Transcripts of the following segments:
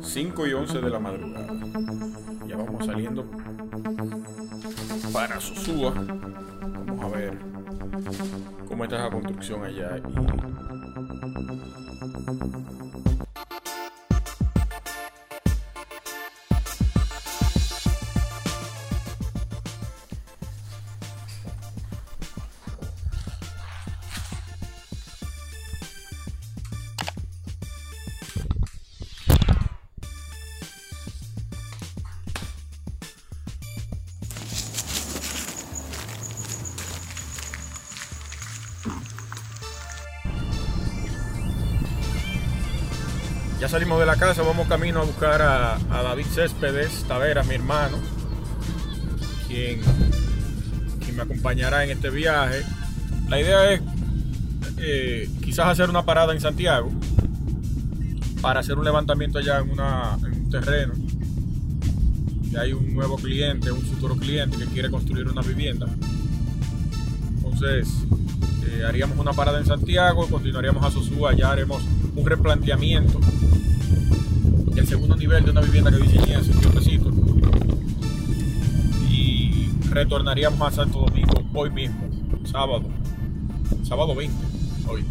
5 y 11 de la madrugada. Ya vamos saliendo para Sosúa. Vamos a ver cómo está la construcción allá. Ya salimos de la casa, vamos camino a buscar a, David Céspedes Taveras, mi hermano, quien, me acompañará en este viaje. La idea es eh, quizás hacer una parada en Santiago para hacer un levantamiento allá en, en un terreno. Y hay un nuevo cliente, un futuro cliente que quiere construir una vivienda. Entonces, eh, haríamos una parada en Santiago, continuaríamos a Sosúa, allá haremos un replanteamiento el segundo nivel de una vivienda que diseñé hace un tiempecito. Y retornaríamos a Santo Domingo hoy mismo, sábado, sábado 20, hoy.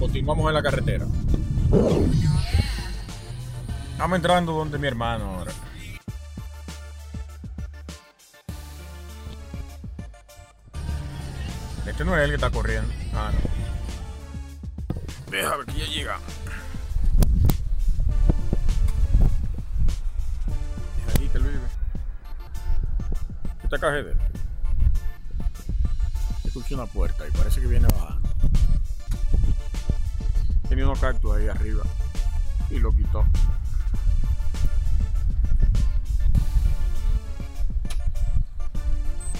Continuamos en la carretera. Estamos entrando donde mi hermano ahora. Este no es el que está corriendo. Ah, no. Deja ver que ya llega. esta cajera. Escuché una puerta y parece que viene bajando. Tenía unos cactus ahí arriba y lo quitó.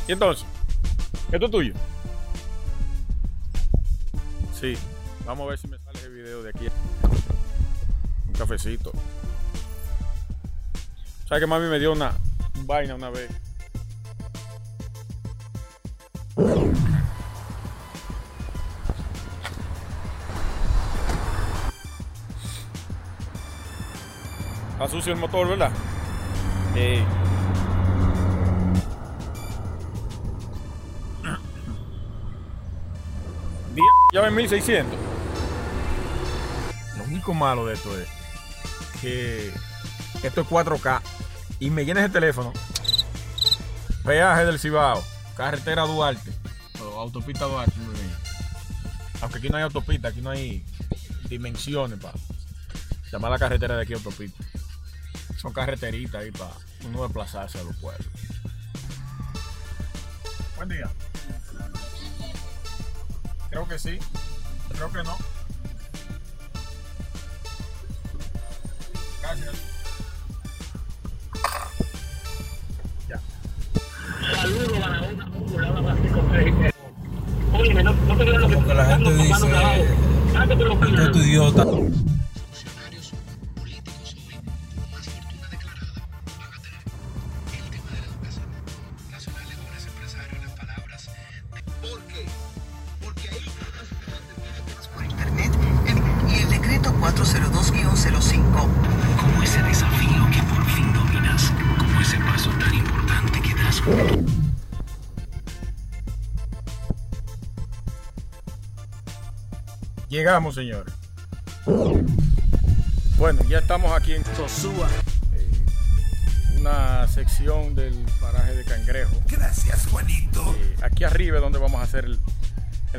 ¿Y entonces? ¿Esto es tuyo? Sí. Vamos a ver si me cafecito. ¿Sabes que mami me dio una vaina una vez? Está sucio el motor, ¿verdad? Sí. Ya ven 1600. Lo único malo de esto es que esto es 4K y me llenes el teléfono. Peaje del Cibao. Carretera Duarte. O autopista Duarte. Aunque aquí no hay autopista, aquí no hay dimensiones para llamar la carretera de aquí autopista. Son carreteritas ahí para uno desplazarse a los pueblos. Buen día. Creo que sí. Creo que no. Gracias. Saludos, Oye, no, no te lo que... Porque la gente dice... Idiota. Llegamos, señores. Bueno, ya estamos aquí en Sosúa. Eh, una sección del paraje de Cangrejo. Gracias, Juanito. Eh, aquí arriba es donde vamos a hacer el,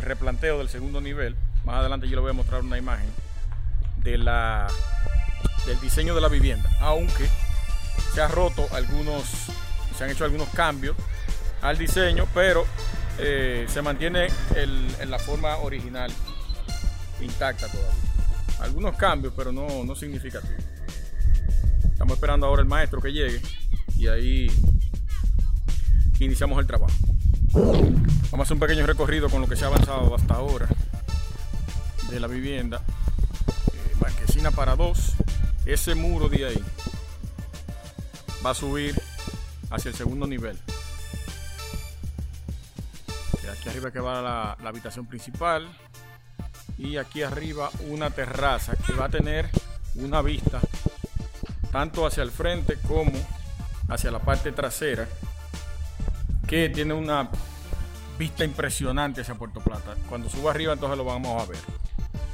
replanteo del segundo nivel. Más adelante yo le voy a mostrar una imagen de la, del diseño de la vivienda. Aunque se ha roto algunos, se han hecho algunos cambios al diseño, pero eh, se mantiene en la forma original intacta todavía. Algunos cambios, pero no, no significativos. Estamos esperando ahora el maestro que llegue y ahí iniciamos el trabajo. Vamos a hacer un pequeño recorrido con lo que se ha avanzado hasta ahora de la vivienda. Eh, marquesina para dos. Ese muro de ahí va a subir hacia el segundo nivel. Aquí arriba que va la, la habitación principal y aquí arriba una terraza que va a tener una vista tanto hacia el frente como hacia la parte trasera que tiene una vista impresionante hacia Puerto Plata. Cuando suba arriba entonces lo vamos a ver.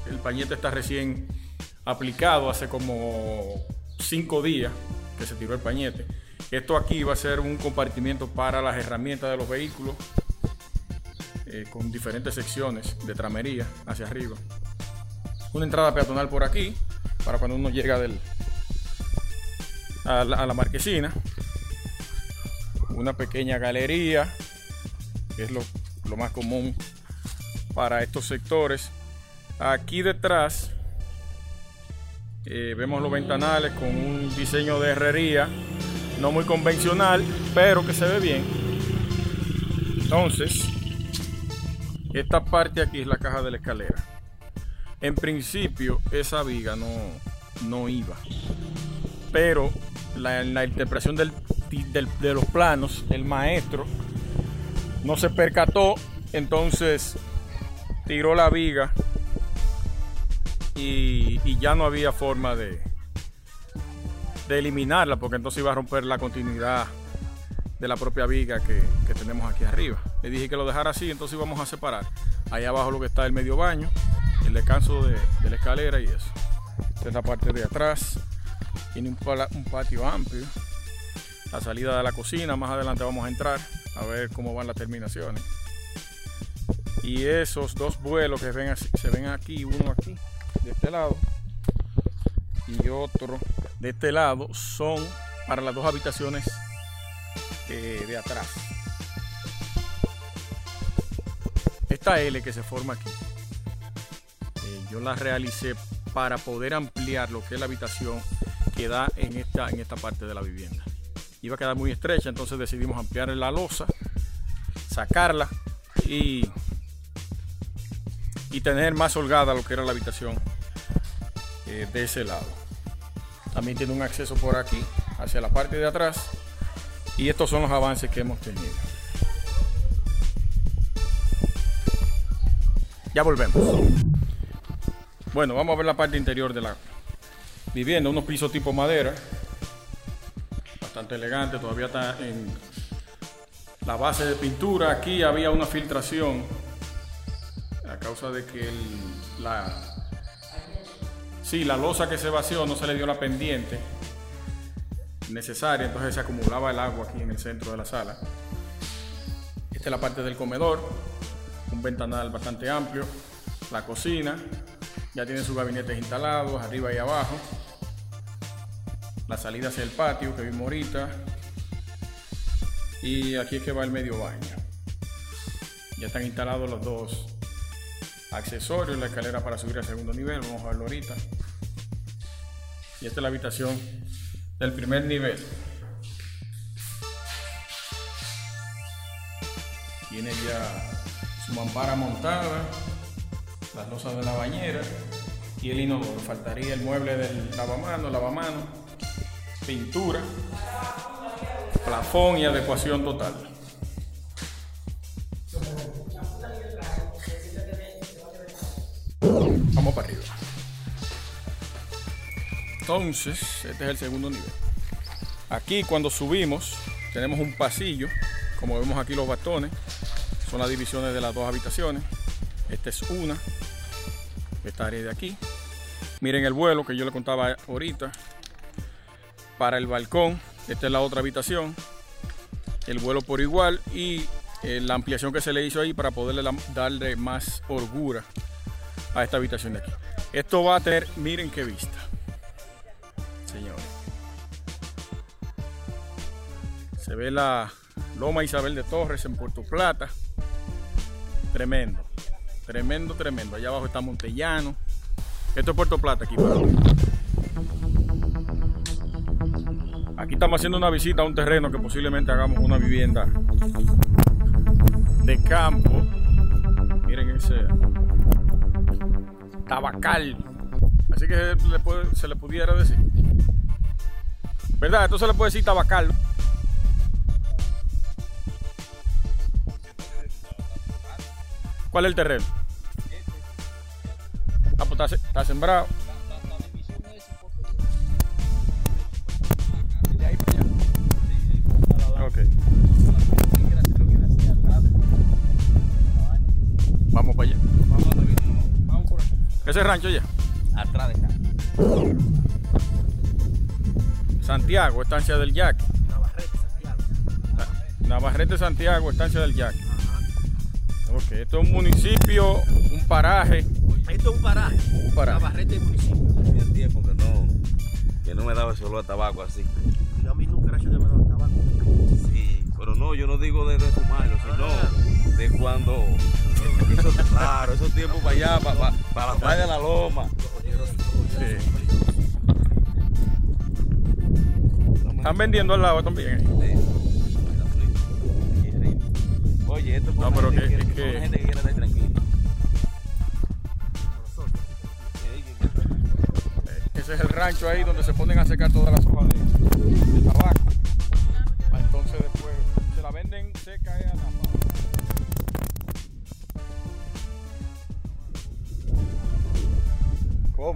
El pañete está recién aplicado hace como cinco días que se tiró el pañete. Esto aquí va a ser un compartimiento para las herramientas de los vehículos eh, con diferentes secciones de tramería hacia arriba. Una entrada peatonal por aquí para cuando uno llega del, a, la, marquesina. Una pequeña galería, es lo, lo más común para estos sectores. Aquí detrás eh, vemos los ventanales con un diseño de herrería, no muy convencional, pero que se ve bien. Entonces, esta parte aquí es la caja de la escalera. En principio, esa viga no, no iba, pero la, la interpretación del, de los planos, el maestro no se percató, entonces tiró la viga y, ya no había forma de, de eliminarla porque entonces iba a romper la continuidad de la propia viga que, tenemos aquí arriba. Le dije que lo dejara así, entonces íbamos a separar. Ahí abajo lo que está el medio baño, el descanso de, la escalera y eso. Esta es la parte de atrás. Tiene un, patio amplio. La salida de la cocina, más adelante vamos a entrar a ver cómo van las terminaciones. Y esos dos vuelos que se ven aquí, uno aquí, de este lado y otro de este lado son para las dos habitaciones eh, de atrás. Esta L que se forma aquí, eh, yo la realicé para poder ampliar lo que es la habitación que da en esta, en esta parte de la vivienda. Iba a quedar muy estrecha, entonces decidimos ampliar la losa, sacarla y, y tener más holgada lo que era la habitación eh, de ese lado. También tiene un acceso por aquí, hacia la parte de atrás. Y estos son los avances que hemos tenido. Ya volvemos. Bueno, vamos a ver la parte interior de la vivienda. Unos pisos tipo madera. Bastante elegante. Todavía está en la base de pintura. Aquí había una filtración a causa de que la Sí, la losa que se vació no se le dio la pendiente necesaria, entonces se acumulaba el agua aquí en el centro de la sala. Esta es la parte del comedor, un ventanal bastante amplio, la cocina, ya tiene sus gabinetes instalados arriba y abajo, la salida hacia el patio que vimos ahorita, y aquí es que va el medio baño. Ya están instalados los dos accesorios, la escalera para subir al segundo nivel, vamos a verlo ahorita. Y esta es la habitación del primer nivel. Tiene ya su mampara montada, las losas de la bañera y el inodoro. Faltaría el mueble del lavamano, lavamano, pintura, plafón y adecuación total. Entonces, este es el segundo nivel. Aquí cuando subimos tenemos un pasillo, como vemos aquí los bastones, son las divisiones de las dos habitaciones. Esta es una, esta área de aquí. Miren el vuelo que yo le contaba ahorita. Para el balcón, esta es la otra habitación. El vuelo por igual y eh, la ampliación que se le hizo ahí para poderle darle más holgura a esta habitación de aquí. Esto va a tener, miren qué vista. Se ve la Loma Isabel de Torres en Puerto Plata. Tremendo. Tremendo, tremendo. Allá abajo está Montellano. Esto es Puerto Plata aquí. Aquí estamos haciendo una visita a un terreno que posiblemente hagamos una vivienda de campo. Miren ese tabacal. Así que se le, pudiera decir. ¿Verdad? Esto se le puede decir tabacal. ¿Cuál es el terreno? está, se- está sembrado. De ahí para allá. Ok. Vamos para allá. Ese rancho ya. Atrás de acá. Santiago, estancia del Yac. Navarrete, Santiago, estancia del Yac. Esto es un municipio, un paraje. Esto es un paraje. Un paraje. Navarrete del municipio. Tenía tiempo que no, que no me daba ese olor a tabaco así. Y a mí nunca era yo que me daba tabaco. Sí, pero no, yo no digo de, de fumarlo, sino de cuando. Eso, claro, esos tiempos para allá, para, para, la playa de la loma. Sí. Están vendiendo al lado también. Oye, esto es No, para pero que- gente que, que- una gente que quiere estar tranquila. Ese es el rancho ahí donde se ponen a secar todas las hojas de, de tabaco. Pa' Entonces después se la venden seca a la ¿Cómo?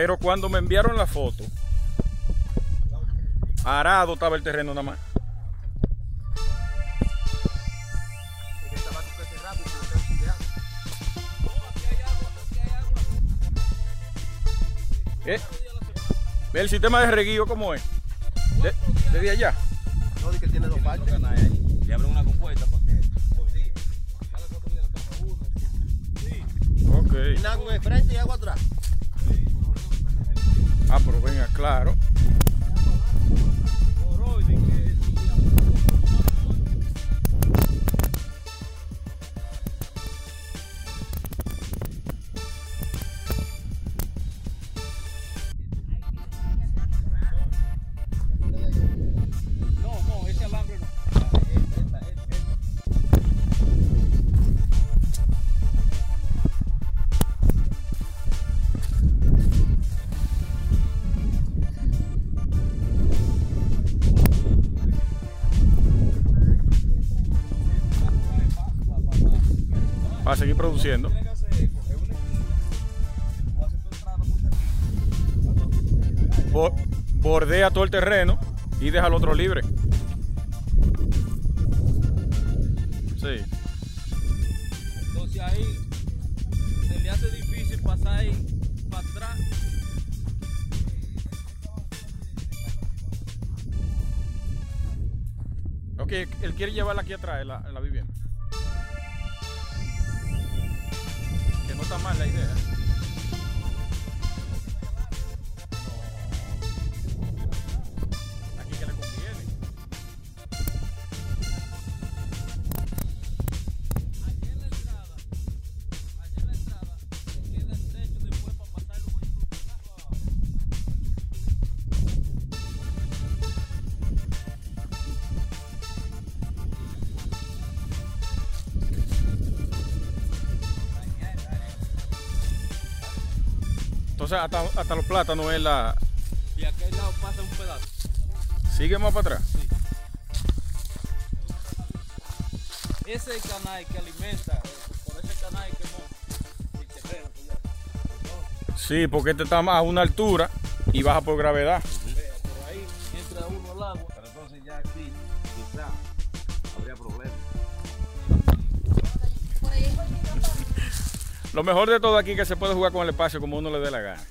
Pero cuando me enviaron la foto, arado estaba el terreno nada más. ¿Qué? ¿Ve el sistema de reguío cómo es? De- desde allá. No, di que tiene dos partes. Le abren una compuesta para que. Ok. Tiene agua de frente y agua atrás. Ah, pero venga, claro. Produciendo. Bo- bordea todo el terreno y deja el otro libre. Sí. Entonces ahí se le hace difícil pasar ahí para atrás. Ok, él quiere llevarla aquí atrás, la, la vivienda. No está mal la idea. Entonces hasta, hasta los plátanos es la... Y aquel lado pasa un pedazo. Sigue más para atrás. Ese es el canal que alimenta, por ese canal que no. El terreno, que ya. Sí, porque este está a una altura y baja por gravedad. Por ahí entra uno al agua. Pero entonces ya aquí, quizá, habría problemas. Lo mejor de todo aquí es que se puede jugar con el espacio como uno le dé la gana.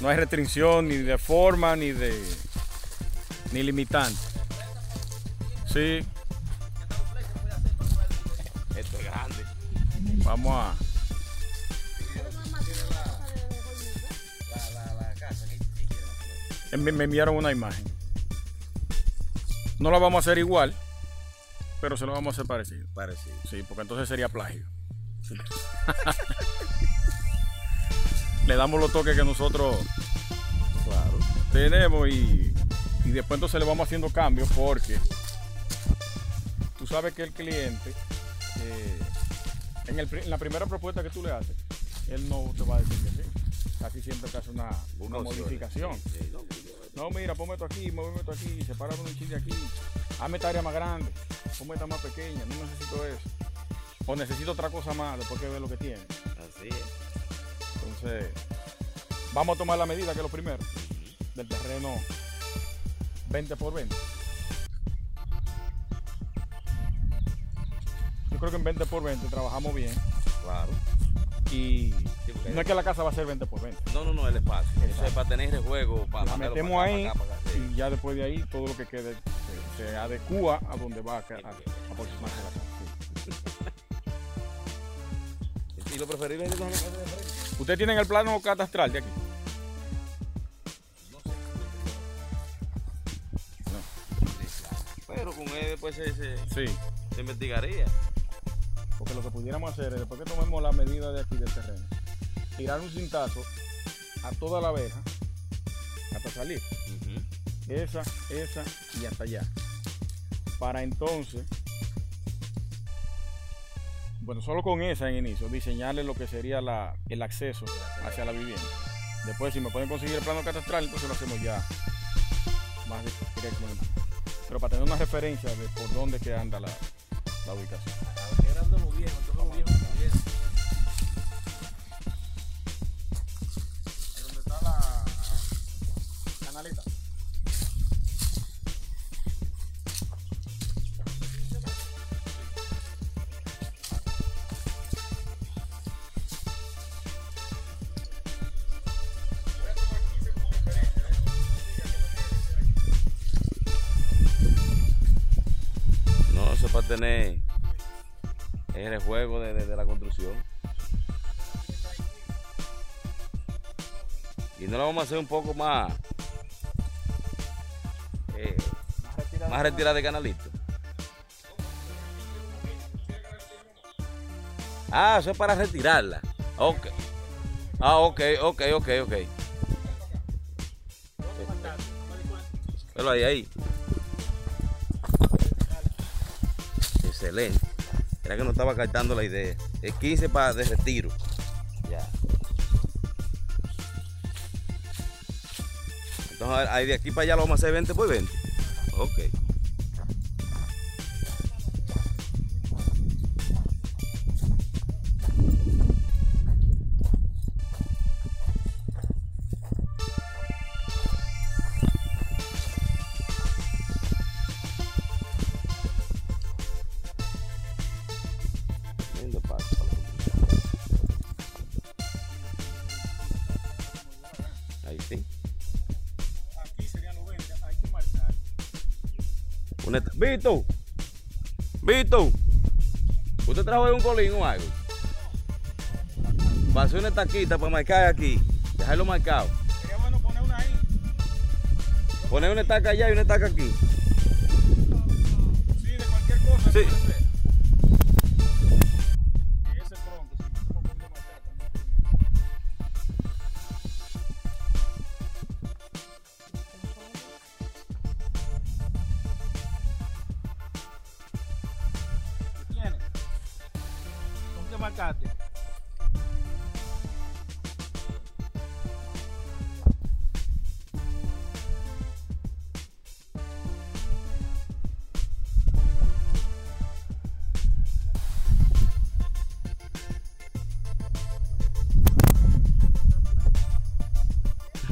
No hay restricción ni de forma ni de ni limitante. Sí, Esto es grande. vamos a me, enviaron una imagen. No la vamos a hacer igual, pero se lo vamos a hacer parecido. Parecido. Sí, porque entonces sería plagio. Le damos los toques que nosotros Claro. tenemos y, y después entonces le vamos haciendo cambios porque tú sabes que el cliente eh, En, el en la primera propuesta que tú le haces, él no te va a decir que sí. Casi siempre te hace una, una modificación. Sí, no, No, mira, ponme esto aquí, muéveme esto aquí, sepárame un chile aquí, hazme esta área más grande, ponme esta más pequeña, no necesito eso. O necesito otra cosa más después que ve lo que tiene. Así es. Entonces, vamos a tomar la medida que es lo primero, del terreno 20 por 20. Yo creo que en 20 por 20 trabajamos bien Claro. y Sí, no es que la casa va a ser 20 por 20. No, no, no, el espacio. Eso es para tener el juego. Para La metemos para acá, ahí para acá, para acá, sí. y ya después de ahí todo lo que quede se, se adecua a donde va a, a, a aproximarse la casa. Y lo preferible es ir con la casa de frente. ¿Ustedes tienen el plano catastral de aquí? Pero con él después se, se, Sí. se investigaría. Porque lo que pudiéramos hacer es, después que tomemos la medida de aquí del terreno, tirar un cintazo a toda la abeja hasta salir. Esa, esa y hasta allá. Para entonces, bueno, solo con esa en inicio, diseñarle lo que sería la, el acceso hacia la vivienda. Después, si me pueden conseguir el plano catastral, entonces lo hacemos ya más di- directamente. Pero para tener una referencia de por dónde que anda la, la ubicación. Tener el juego de, de- la construcción. Y no lo vamos a hacer un poco más, eh, más retirada de canalito. Ah, eso es para retirarla. Ok. Ah, ok, ok, ok, ok. Ahí, ahí. Excelente. Era que no estaba captando la idea. Es 15 para de retiro. Ya. Entonces, ahí de aquí para allá lo vamos a hacer 20 por 20. Ok. Vito. Vito. ¿Usted trajo ahí un colín o algo? Pasé una taquita para marcar aquí. Dejarlo marcado. Sería bueno poner una ahí. Poner una estaca allá y una estaca aquí. Sí, de cualquier cosa. Sí. ¿Con qué marcaste?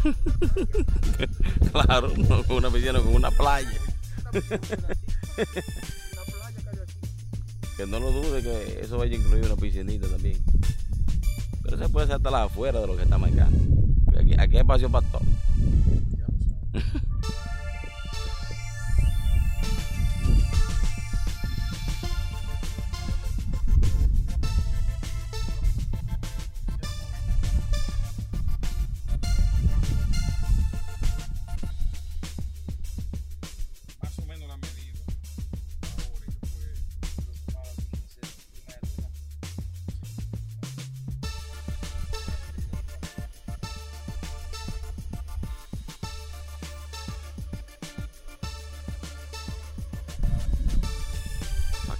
Claro, no con una piscina, con una playa. Que no lo dude que eso vaya a incluir una piscinita también. Pero se puede hacer hasta la afuera de lo que está marcando. Aquí, aquí hay espacio para todo.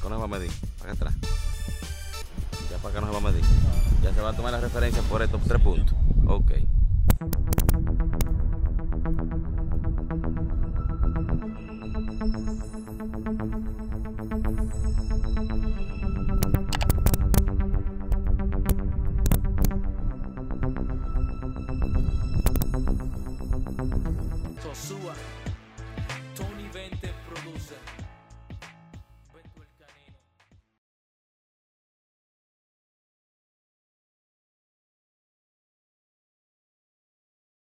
Acá no va a medir, acá atrás. Ya para que no se va a medir. Ya se va a tomar la referencia por estos tres puntos. Ok.